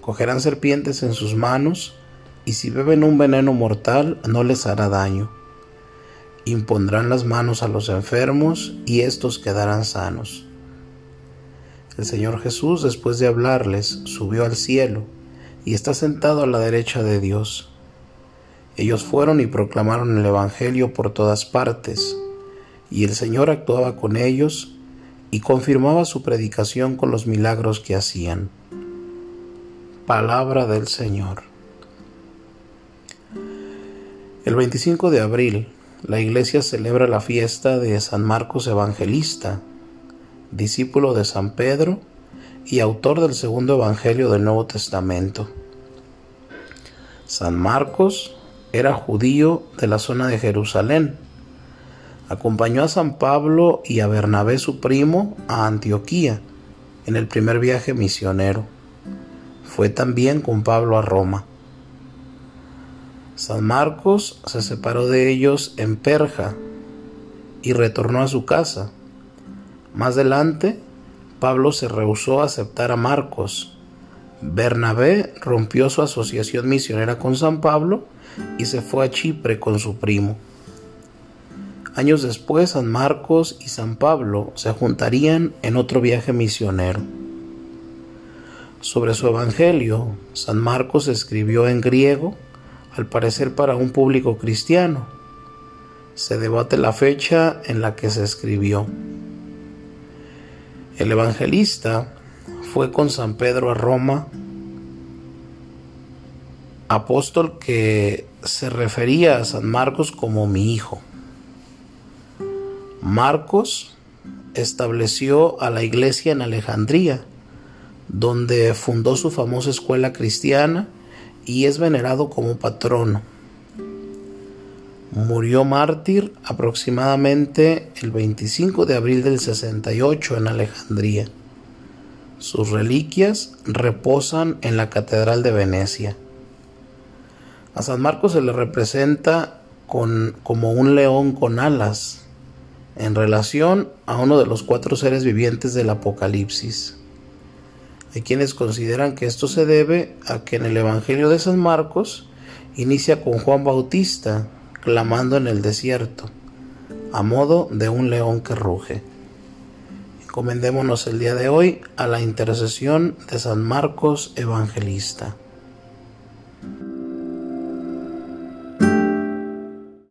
cogerán serpientes en sus manos, y si beben un veneno mortal no les hará daño. Impondrán las manos a los enfermos, y éstos quedarán sanos. El Señor Jesús, después de hablarles, subió al cielo, y está sentado a la derecha de Dios. Ellos fueron y proclamaron el Evangelio por todas partes, y el Señor actuaba con ellos y confirmaba su predicación con los milagros que hacían. Palabra del Señor. El 25 de abril, la iglesia celebra la fiesta de San Marcos Evangelista, discípulo de San Pedro y autor del segundo Evangelio del Nuevo Testamento. San Marcos era judío de la zona de Jerusalén. Acompañó a San Pablo y a Bernabé su primo a Antioquía en el primer viaje misionero fue también con Pablo a Roma. San Marcos se separó de ellos en Perja y retornó a su casa. Más adelante, Pablo se rehusó a aceptar a Marcos. Bernabé rompió su asociación misionera con San Pablo y se fue a Chipre con su primo. Años después, San Marcos y San Pablo se juntarían en otro viaje misionero. Sobre su Evangelio, San Marcos escribió en griego, al parecer para un público cristiano. Se debate la fecha en la que se escribió. El evangelista fue con San Pedro a Roma, apóstol que se refería a San Marcos como mi hijo. Marcos estableció a la iglesia en Alejandría, donde fundó su famosa escuela cristiana y es venerado como patrono. Murió mártir aproximadamente el 25 de abril del 68 en Alejandría. Sus reliquias reposan en la Catedral de Venecia. A San Marcos se le representa con, como un león con alas en relación a uno de los cuatro seres vivientes del Apocalipsis. Hay quienes consideran que esto se debe a que en el Evangelio de San Marcos inicia con Juan Bautista clamando en el desierto, a modo de un león que ruge. Encomendémonos el día de hoy a la intercesión de San Marcos Evangelista.